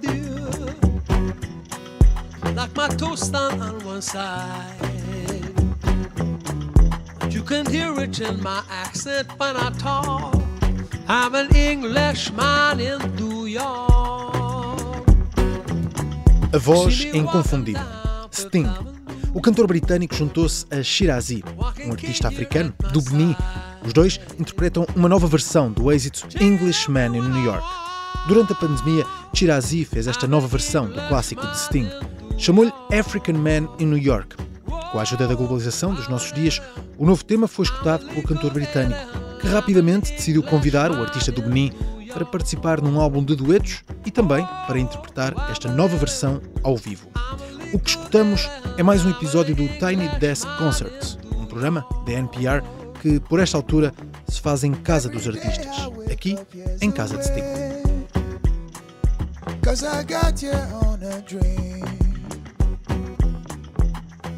Dear. Like my toast on, on one side. You can hear it in my accent when I talk. I'm an Englishman in New York. A voz inconfundível. Sting. O cantor britânico juntou-se a Shirazi, um artista africano do Benin. Os dois interpretam uma nova versão do êxito Englishman in New York. Durante a pandemia, Chirazi fez esta nova versão do clássico de Sting. Chamou-lhe African Man in New York. Com a ajuda da globalização dos nossos dias, o novo tema foi escutado pelo cantor britânico, que rapidamente decidiu convidar o artista do Benin para participar num álbum de duetos e também para interpretar esta nova versão ao vivo. O que escutamos é mais um episódio do Tiny Desk Concerts, um programa da NPR que, por esta altura, se faz em casa dos artistas, aqui em casa de Sting. Cause I got you on a dream.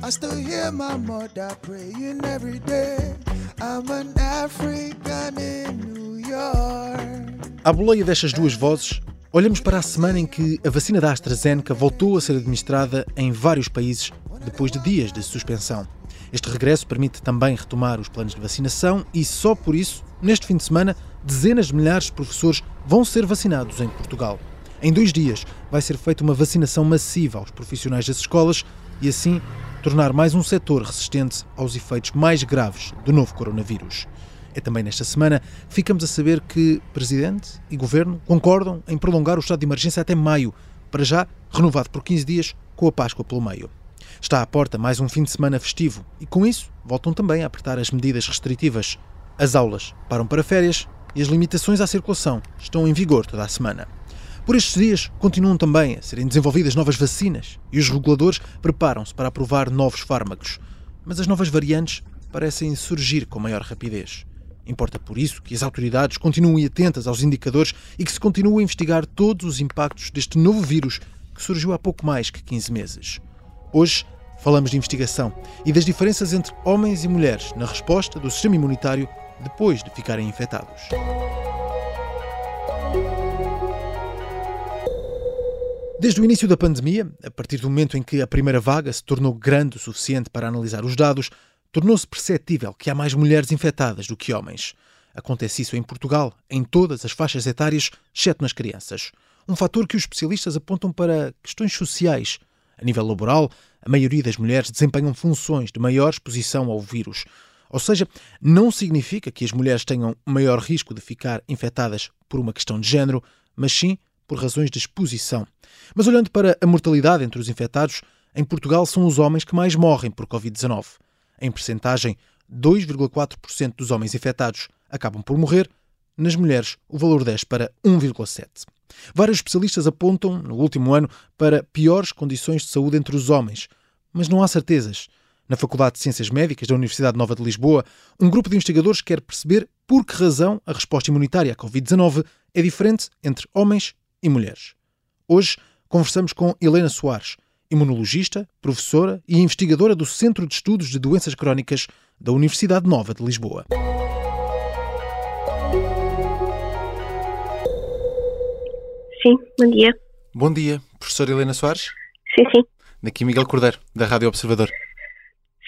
I still hear my mother praying every day. I'm an African in New York. À boleia destas duas vozes, olhamos para a semana em que a vacina da AstraZeneca voltou a ser administrada em vários países depois de dias de suspensão. Este regresso permite também retomar os planos de vacinação e, só por isso, neste fim de semana, dezenas de milhares de professores vão ser vacinados em Portugal. Em dois dias vai ser feita uma vacinação massiva aos profissionais das escolas e assim tornar mais um setor resistente aos efeitos mais graves do novo coronavírus. É também nesta semana que ficamos a saber que Presidente e Governo concordam em prolongar o estado de emergência até maio, para já renovado por 15 dias, com a Páscoa pelo meio. Está à porta mais um fim de semana festivo e, com isso, voltam também a apertar as medidas restritivas. As aulas param para férias e as limitações à circulação estão em vigor toda a semana. Por estes dias, continuam também a serem desenvolvidas novas vacinas e os reguladores preparam-se para aprovar novos fármacos. Mas as novas variantes parecem surgir com maior rapidez. Importa por isso que as autoridades continuem atentas aos indicadores e que se continue a investigar todos os impactos deste novo vírus que surgiu há pouco mais que 15 meses. Hoje falamos de investigação e das diferenças entre homens e mulheres na resposta do sistema imunitário depois de ficarem infectados. Desde o início da pandemia, a partir do momento em que a primeira vaga se tornou grande o suficiente para analisar os dados, tornou-se perceptível que há mais mulheres infectadas do que homens. Acontece isso em Portugal, em todas as faixas etárias, exceto nas crianças. Um fator que os especialistas apontam para questões sociais. A nível laboral, a maioria das mulheres desempenham funções de maior exposição ao vírus. Ou seja, não significa que as mulheres tenham maior risco de ficar infectadas por uma questão de género, mas sim por razões de exposição. Mas olhando para a mortalidade entre os infectados, em Portugal são os homens que mais morrem por Covid-19. Em percentagem, 2,4% dos homens infectados acabam por morrer, nas mulheres o valor desce para 1,7%. Vários especialistas apontam, no último ano, para piores condições de saúde entre os homens, mas não há certezas. Na Faculdade de Ciências Médicas da Universidade Nova de Lisboa, um grupo de investigadores quer perceber por que razão a resposta imunitária à Covid-19 é diferente entre homens e mulheres. Hoje conversamos com Helena Soares, imunologista, professora e investigadora do Centro de Estudos de Doenças Crónicas da Universidade Nova de Lisboa. Sim, bom dia. Bom dia, professora Helena Soares. Sim, sim. Daqui Miguel Cordeiro, da Rádio Observador.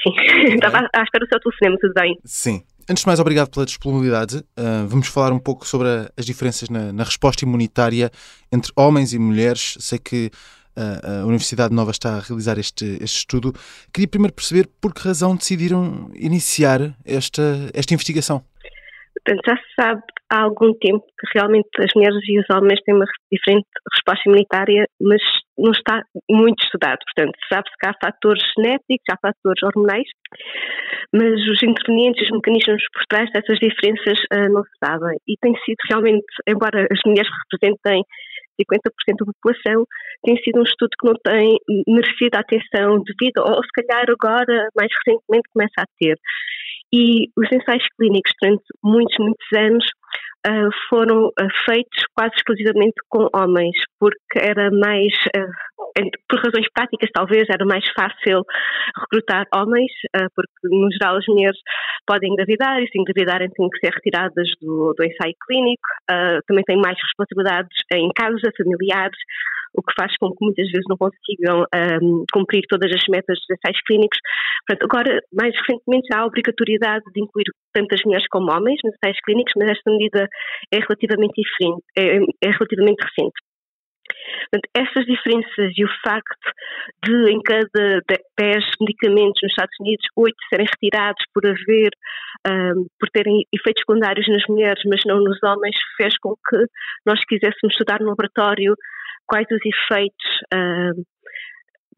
Sim, estava à espera do seu telefonema, tudo bem? Sim. Antes de mais, obrigado pela disponibilidade. Uh, vamos falar um pouco sobre a, as diferenças na, na, resposta imunitária entre homens e mulheres. Sei que uh, a Universidade Nova está a realizar este, este estudo. Queria primeiro perceber por que razão decidiram iniciar esta, esta investigação. Portanto, já se sabe há algum tempo que realmente as mulheres e os homens têm uma diferente resposta imunitária, mas não está muito estudado. Portanto, sabe-se que há fatores genéticos, há fatores hormonais, mas os intervenientes, os mecanismos por trás dessas diferenças uh, não se sabem. E tem sido realmente, embora as mulheres representem 50% da população, tem sido um estudo que não tem merecido a atenção devido, ou se calhar agora, mais recentemente, começa a ter. E os ensaios clínicos, durante muitos, muitos anos, uh, foram uh, feitos quase exclusivamente com homens, porque era mais, uh, por razões práticas talvez, era mais fácil recrutar homens, porque no geral as mulheres podem engravidar e se engravidarem têm que ser retiradas do, do ensaio clínico, também têm mais responsabilidades em casa, familiares, o que faz com que muitas vezes não consigam um, cumprir todas as metas dos ensaios clínicos. Portanto, agora, mais recentemente, já há a obrigatoriedade de incluir tanto as mulheres como homens nos ensaios clínicos, mas esta medida é relativamente diferente, é, é relativamente recente. Portanto, essas diferenças e o facto de em cada 10 medicamentos nos Estados Unidos, 8 serem retirados por haver, um, por terem efeitos secundários nas mulheres, mas não nos homens, fez com que nós quiséssemos estudar no laboratório quais os efeitos uh,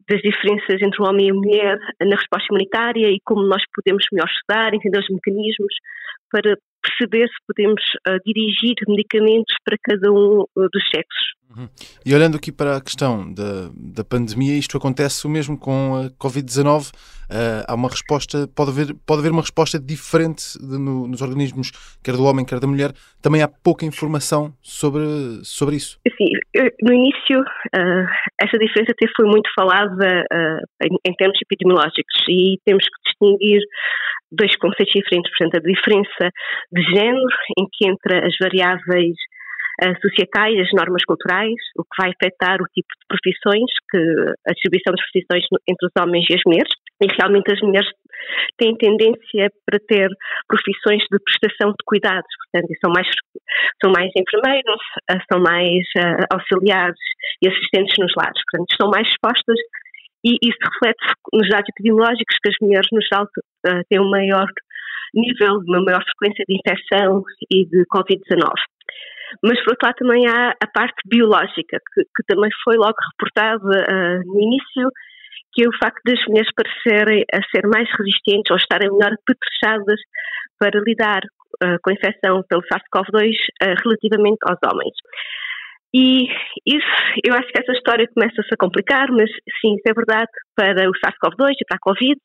das diferenças entre o homem e a mulher na resposta imunitária e como nós podemos melhor estudar, entender os mecanismos para perceber se podemos uh, dirigir medicamentos para cada um uh, dos sexos. Uhum. E olhando aqui para a questão da, da pandemia, isto acontece o mesmo com a Covid-19. Uh, há uma resposta, pode haver, pode haver uma resposta diferente de, no, nos organismos, quer do homem, quer da mulher. Também há pouca informação sobre, sobre isso. Sim, no início, uh, essa diferença até foi muito falada uh, em, em termos epidemiológicos e temos que distinguir dois conceitos diferentes. Portanto, a diferença de género, em que entra as variáveis uh, societais, as normas culturais, o que vai afetar o tipo de profissões, que a distribuição das profissões entre os homens e as mulheres. E realmente as mulheres têm tendência para ter profissões de prestação de cuidados, portanto, são mais, são mais enfermeiros, uh, são mais uh, auxiliares e assistentes nos lares, portanto, estão mais expostas e isso reflete nos dados epidemiológicos que as mulheres, no geral, têm um maior nível, uma maior frequência de infecção e de Covid-19. Mas, por outro lado, também há a parte biológica, que, que também foi logo reportada uh, no início, que é o facto das mulheres parecerem a ser mais resistentes ou estarem melhor apetrechadas para lidar uh, com a infecção pelo SARS-CoV-2 uh, relativamente aos homens. E isso, eu acho que essa história começa-se a complicar, mas sim, isso é verdade para o SARS-CoV-2 e para a Covid,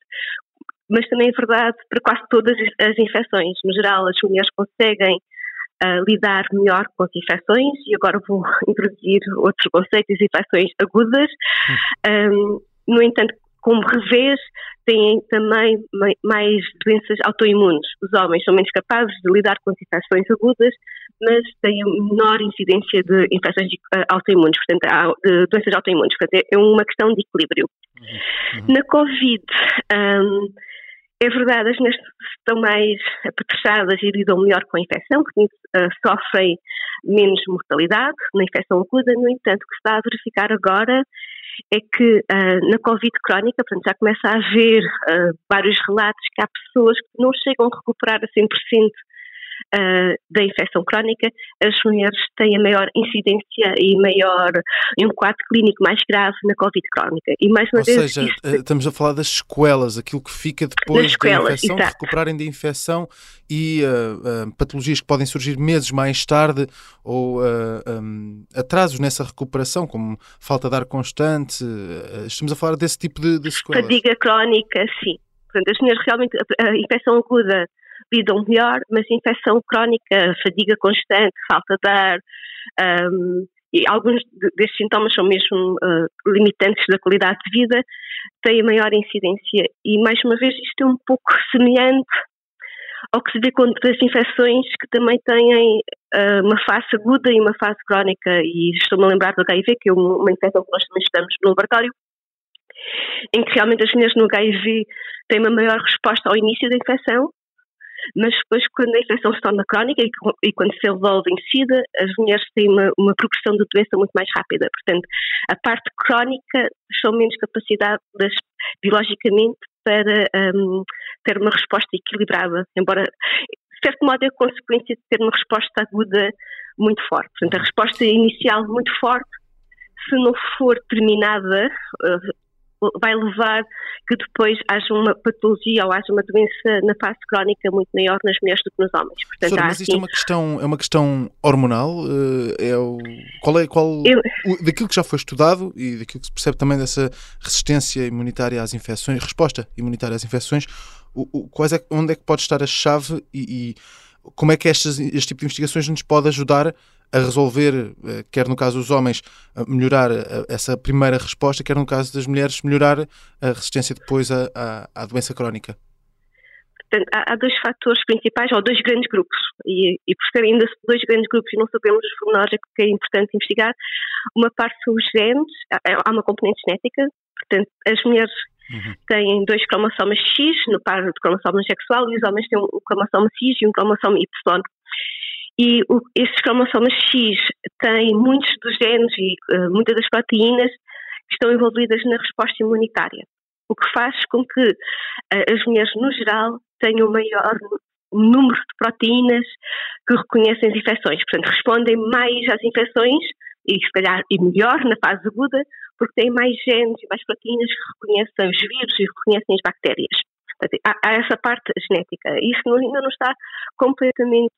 mas também é verdade para quase todas as infecções. No geral, as mulheres conseguem uh, lidar melhor com as infecções, e agora vou introduzir outros conceitos, infecções agudas. Um, no entanto, como revés, têm também mais doenças autoimunes. Os homens são menos capazes de lidar com as infecções agudas, mas têm menor incidência de infecções uh, autoimunes, portanto, de doenças autoimunes. Portanto, é uma questão de equilíbrio. Uhum. uhum. Na Covid, um, é verdade, as mulheres estão mais apetrechadas e lidam melhor com a infecção, porque uh, sofrem menos mortalidade na infecção aguda. No entanto, o que se está a verificar agora é que uh, na Covid crónica, portanto, já começa a haver uh, vários relatos que há pessoas que não chegam a recuperar a 100% uh, da infecção crónica, as mulheres têm a maior incidência e maior e um quadro clínico mais grave na Covid crónica. E mais uma Ou vez, seja, isto... estamos a falar das sequelas, aquilo que fica depois da infecção, de recuperarem da infecção e uh, uh, patologias que podem surgir meses mais tarde ou um, atrasos nessa recuperação, como falta de ar constante. estamos a falar desse tipo de, de sequelas. Fadiga crónica, sim. Portanto, as mulheres realmente, a infecção aguda lidam melhor, mas infecção crónica, fadiga constante, falta de ar, um, e alguns destes sintomas são mesmo uh, limitantes da qualidade de vida, têm maior incidência. E, mais uma vez, isto é um pouco semelhante ao que se vê com outras infecções que também têm uh, uma fase aguda e uma fase crónica. E estou-me a lembrar do HIV, que é uma infecção que nós também estamos no laboratório, em que realmente as mulheres no HIV têm uma maior resposta ao início da infecção mas depois quando a infecção se torna crónica e, quando se envolve em SIDA, as mulheres têm uma, uma progressão de doença muito mais rápida. Portanto, a parte crónica são menos capacidade biologicamente para um, ter uma resposta equilibrada, embora de certo modo é consequência de ter uma resposta aguda muito forte. Portanto, a resposta inicial muito forte se não for terminada, vai levar que depois haja uma patologia ou haja uma doença na fase crónica muito maior nas mulheres do que nos homens. Portanto, Senhora, mas isto é uma questão, é uma questão hormonal? Eh, é o, qual é, qual, Eu... o, daquilo que já foi estudado e daquilo que se percebe também dessa resistência imunitária às infecções, resposta imunitária às infecções, o, o, quais é, onde é que pode estar a chave e, e como é que estes, este tipo de investigações nos pode ajudar a resolver, eh, quer no caso dos homens, melhorar eh, essa primeira resposta, quer no caso das mulheres, melhorar a resistência depois à, à, à doença crónica? Portanto, há, há, dois fatores principais, ou dois grandes grupos, e, e por serem ainda dois grandes grupos e não sabemos os pormenores, é que é importante investigar. Uma parte são os genes, há uma componente genética, portanto, as mulheres uhum. têm dois cromossomas X no par de cromossomos sexual e os homens têm um cromossomo X e um cromossomo Y. E o, esses cromossomas X têm muitos dos genes e uh, muitas das proteínas que estão envolvidas na resposta imunitária, o que faz com que uh, as mulheres, no geral, tenham maior número de proteínas que reconhecem as infecções. Portanto, respondem mais às infecções e, se calhar, e melhor na fase aguda, porque têm mais genes e mais proteínas que reconhecem os vírus e reconhecem as bactérias. Portanto, há, há, essa parte genética. Isso ainda não está completamente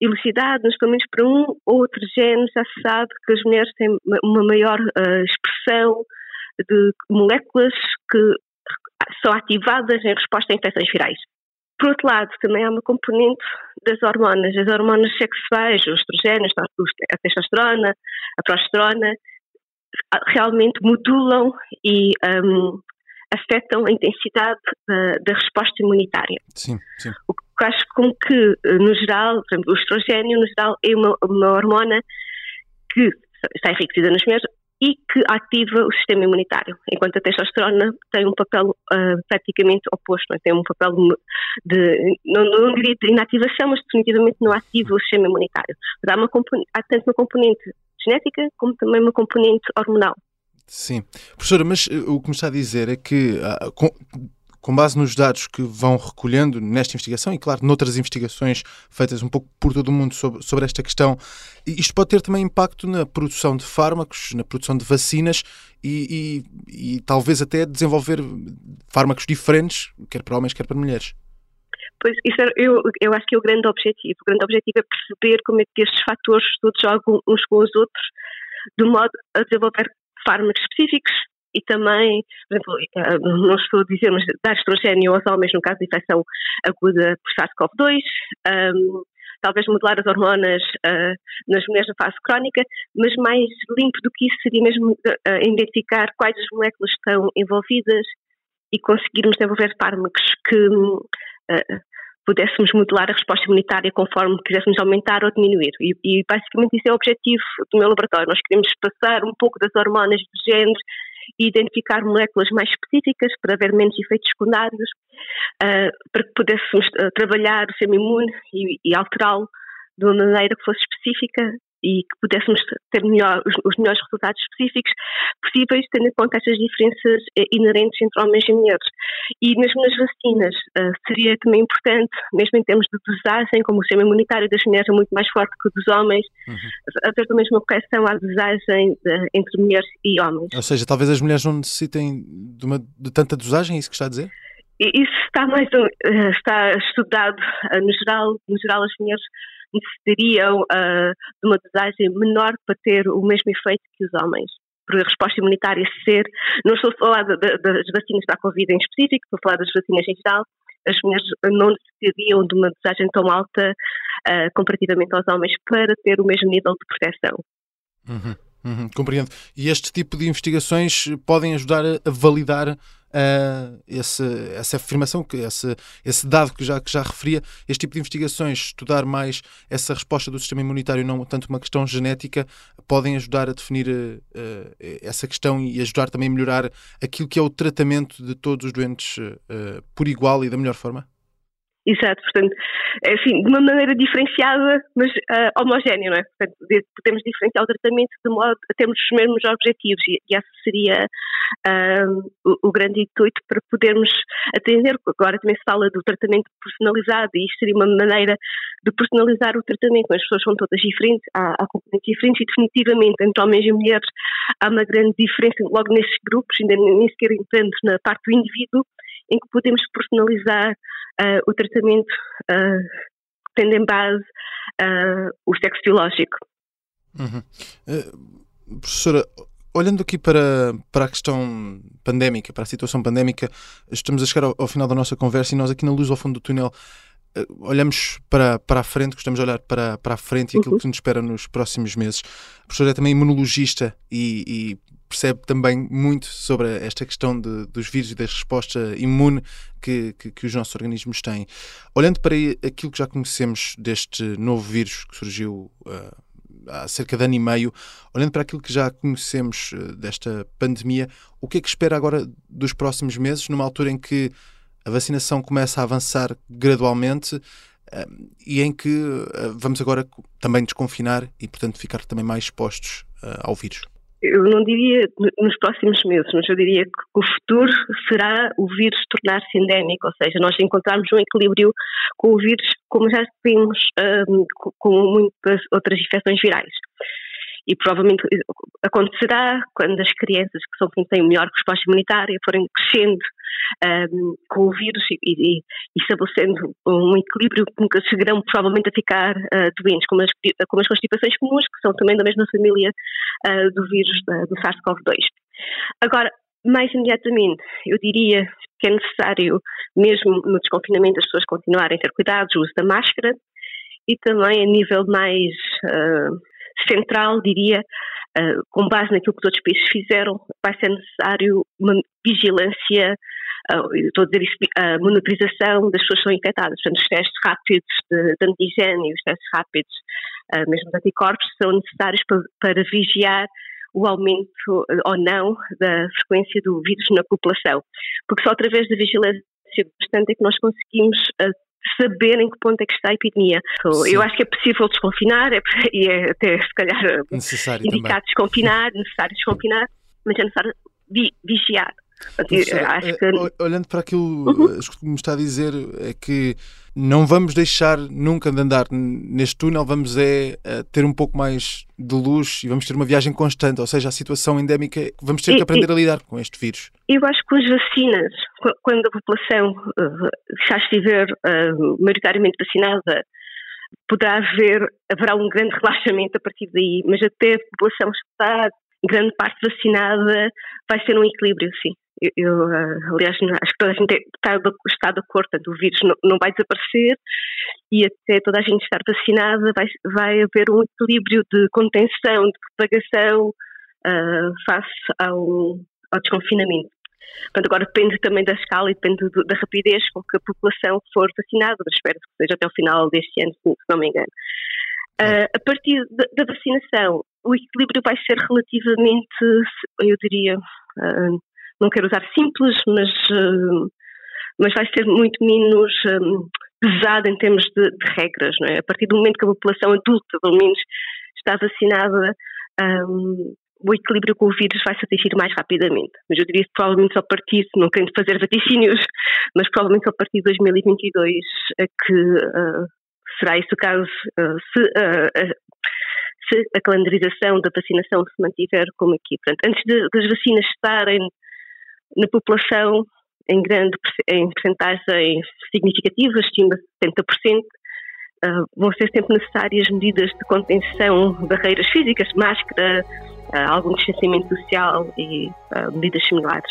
elucidado, mas pelo menos para um ou outro gene já se sabe que as mulheres têm uma maior uh, expressão de moléculas que são ativadas em resposta a infecções virais. Por outro lado, também há uma componente das hormonas, as hormonas sexuais, os estrogénios, a testosterona, a progesterona, realmente modulam e um, afetam a intensidade da, da resposta imunitária. Sim, sim. O que faz com que, eh, no geral, por exemplo, o estrogênio, no geral, é uma, uma hormona que está enriquecida nas mulheres e que ativa o sistema imunitário, enquanto a testosterona tem um papel uh, praticamente oposto, é? tem um papel de, não, não diria de inativação, mas definitivamente não ativa o sistema imunitário. Mas há, uma há tanto uma componente genética como também uma componente hormonal. Sim. Professora, mas eh, o que me está a dizer é que, ah, com, base nos dados que vão recolhendo nesta investigação e, claro, noutras investigações feitas um pouco por todo o mundo sobre, sobre esta questão, isto pode ter também impacto na produção de fármacos, na produção de vacinas e, e, e talvez até desenvolver fármacos diferentes, quer para homens, quer para mulheres. Pois, isso é, eu, eu acho que é o grande objetivo. O grande objetivo é perceber como é que estes fatores todos jogam uns com os outros, de modo a desenvolver fármacos específicos e também, por exemplo, eh, não estou a dizer, mas dar estrogênio aos homens no caso de infecção aguda por SARS-CoV-2, um, talvez modelar as hormonas uh, nas mulheres na fase crónica, mas mais limpo do que isso seria mesmo uh, identificar quais as moléculas estão envolvidas e conseguirmos desenvolver fármacos que uh, pudéssemos modelar a resposta imunitária conforme quiséssemos aumentar ou diminuir. E, e, basicamente isso é o objetivo do meu laboratório. Nós queremos passar um pouco das hormonas dos géneros e identificar moléculas mais específicas para haver menos efeitos secundários, uh, para que pudéssemos uh, trabalhar o sistema imune e, e alterá-lo de uma maneira que fosse específica e que pudéssemos ter melhor, os, os, melhores resultados específicos possíveis, tendo em conta estas diferenças eh, inerentes entre homens e mulheres. E mesmo nas vacinas, uh, seria também importante, mesmo em termos de dosagem, como o sistema imunitário das mulheres é muito mais forte que o dos homens, uhum. haver também uma correção à dosagem de, entre mulheres e homens. Ou seja, talvez as mulheres não necessitem de, uma, de tanta dosagem, é isso que está a dizer? Isso está mais está estudado no geral, no geral as mulheres necessitariam uh, de uma dosagem menor para ter o mesmo efeito que os homens. Por a resposta imunitária ser, não estou a falar de, de, das vacinas para a Covid em específico, estou a falar das vacinas em geral, as mulheres não necessitariam de uma dosagem tão alta uh, comparativamente aos homens para ter o mesmo nível de proteção. Uhum, uhum, compreendo. E este tipo de investigações podem ajudar a validar uh, esse, essa afirmação, que esse, esse dado que já, que já referia, este tipo de investigações, estudar mais essa resposta do sistema imunitário, não tanto uma questão genética, podem ajudar a definir uh, essa questão e ajudar também a melhorar aquilo que é o tratamento de todos os doentes uh, por igual e da melhor forma? Exato, portanto, é assim, de uma maneira diferenciada, mas uh, homogénea, não é? Portanto, podemos diferenciar o tratamento de modo a termos os mesmos objetivos e, e esse seria uh, o, o, grande intuito para podermos atender. Agora também se fala do tratamento personalizado e isto seria uma maneira de personalizar o tratamento. As pessoas são todas diferentes, há, há componentes diferentes e definitivamente entre homens e mulheres há uma grande diferença logo nesses grupos, ainda nem sequer entrando na parte do indivíduo, em que podemos personalizar uh, o tratamento uh, tendo em base uh, o sexo biológico. Uhum. Uh, professora, olhando aqui para, para a questão pandémica, para a situação pandémica, estamos a chegar ao, ao final da nossa conversa e nós aqui na luz ao fundo do túnel olhamos para, para a frente, gostamos de olhar para, para a frente e aquilo uhum. que nos espera nos próximos meses. A professora é também imunologista e, e percebe também muito sobre esta questão de, dos vírus e da resposta imune que, que, que, os nossos organismos têm. Olhando para aquilo que já conhecemos deste novo vírus que surgiu uh, há cerca de ano e meio, olhando para aquilo que já conhecemos uh, desta pandemia, o que é que espera agora dos próximos meses, numa altura em que a vacinação começa a avançar gradualmente uh, e em que vamos agora também desconfinar e, portanto, ficar também mais expostos ao vírus? Eu não diria nos próximos meses, mas eu diria que o futuro será o vírus tornar-se endémico, ou seja, nós encontrarmos um equilíbrio com o vírus como já temos um, com muitas outras infecções virais e provavelmente acontecerá quando as crianças que são quem têm melhor resposta imunitária forem crescendo um, com o vírus e, e, e, estabelecendo um equilíbrio nunca chegarão provavelmente a ficar uh, doentes, como as, como as constipações comuns, que são também da mesma família uh, do vírus do SARS-CoV-2. Agora, mais imediatamente, eu diria que é necessário, mesmo no desconfinamento, as pessoas continuarem a ter cuidados, o uso da máscara e também a nível mais uh, central, diria, uh, com base naquilo que os outros países fizeram, vai ser necessário uma vigilância, uh, estou a dizer isso, a monitorização das pessoas que são infectadas. Portanto, os testes rápidos de, de antigênio, os testes rápidos, uh, mesmo de anticorpos, são necessários para, para vigiar o aumento ou não da frequência do vírus na população. Porque só através da vigilância constante é que nós conseguimos saber em que ponto é que está a epidemia. So, eu acho que é possível desconfinar, é, e é até se calhar necessário indicado também. desconfinar, necessário desconfinar, mas é necessário vi, vigiar. Acho que... Eh, olhando para aquilo uhum. que me está a dizer, é que não vamos deixar nunca de andar neste túnel, vamos é ter um pouco mais de luz e vamos ter uma viagem constante, ou seja, a situação endémica, vamos ter que aprender a lidar com este vírus. Eu acho que com as vacinas, quando a população já estiver uh, maioritariamente vacinada, poderá haver, haverá um grande relaxamento a partir daí, mas até a população estar grande parte vacinada, vai ser um equilíbrio, sim. Eu, eh, aliás, acho que toda a gente está, está de acordo, o vírus não, não, vai desaparecer e até toda a gente estar vacinada vai, vai haver um equilíbrio de contenção, de propagação uh, face ao, ao desconfinamento. Portanto, agora depende também da escala e depende do, da rapidez com que a população for vacinada, mas espero que seja até o final deste ano, se não me engano. Uh, a partir da, da, vacinação, o equilíbrio vai ser relativamente, eu diria, uh, não quero usar simples, mas, uh, mas vai ser muito menos um, pesado em termos de, de, regras, não é? A partir do momento que a população adulta, pelo menos, está vacinada, um, o equilíbrio com o vírus vai se atingir mais rapidamente. Mas eu diria que provavelmente só a partir, não querendo fazer vaticínios, mas provavelmente só a partir de 2022 é que uh, será esse o caso, uh, se, uh, se, a calendarização da vacinação se mantiver como aqui. Portanto, antes de, das vacinas estarem na população em grande em percentagens significativas, estima 70%, uh, vão ser sempre necessárias medidas de contenção, barreiras físicas, máscara, uh, algum distanciamento social e uh, medidas similares.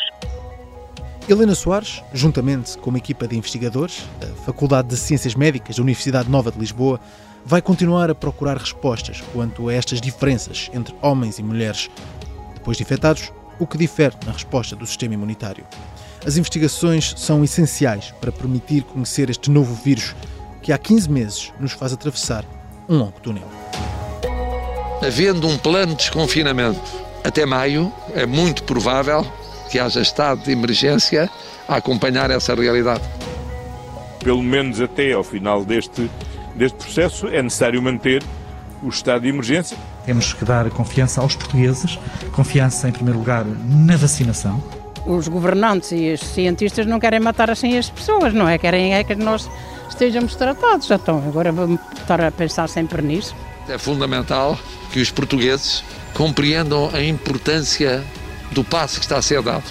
Helena Soares, juntamente com uma equipa de investigadores da Faculdade de Ciências Médicas da Universidade Nova de Lisboa, vai continuar a procurar respostas quanto a estas diferenças entre homens e mulheres. Depois de infectados, o que difere na resposta do sistema imunitário. As investigações são essenciais para permitir conhecer este novo vírus que há 15 meses nos faz atravessar um longo túnel. Havendo um plano de desconfinamento até maio, é muito provável que haja estado de emergência a acompanhar essa realidade. pelo menos até ao final deste, deste processo, é necessário manter o estado de emergência. Temos que dar confiança aos portugueses, confiança, em primeiro lugar, na vacinação. Os governantes e os cientistas não querem matar assim as pessoas, não é? Querem é que nós estejamos tratados. Então, agora vamos estar a pensar sempre nisso. É fundamental que os portugueses compreendam a importância do passo que está a ser dado.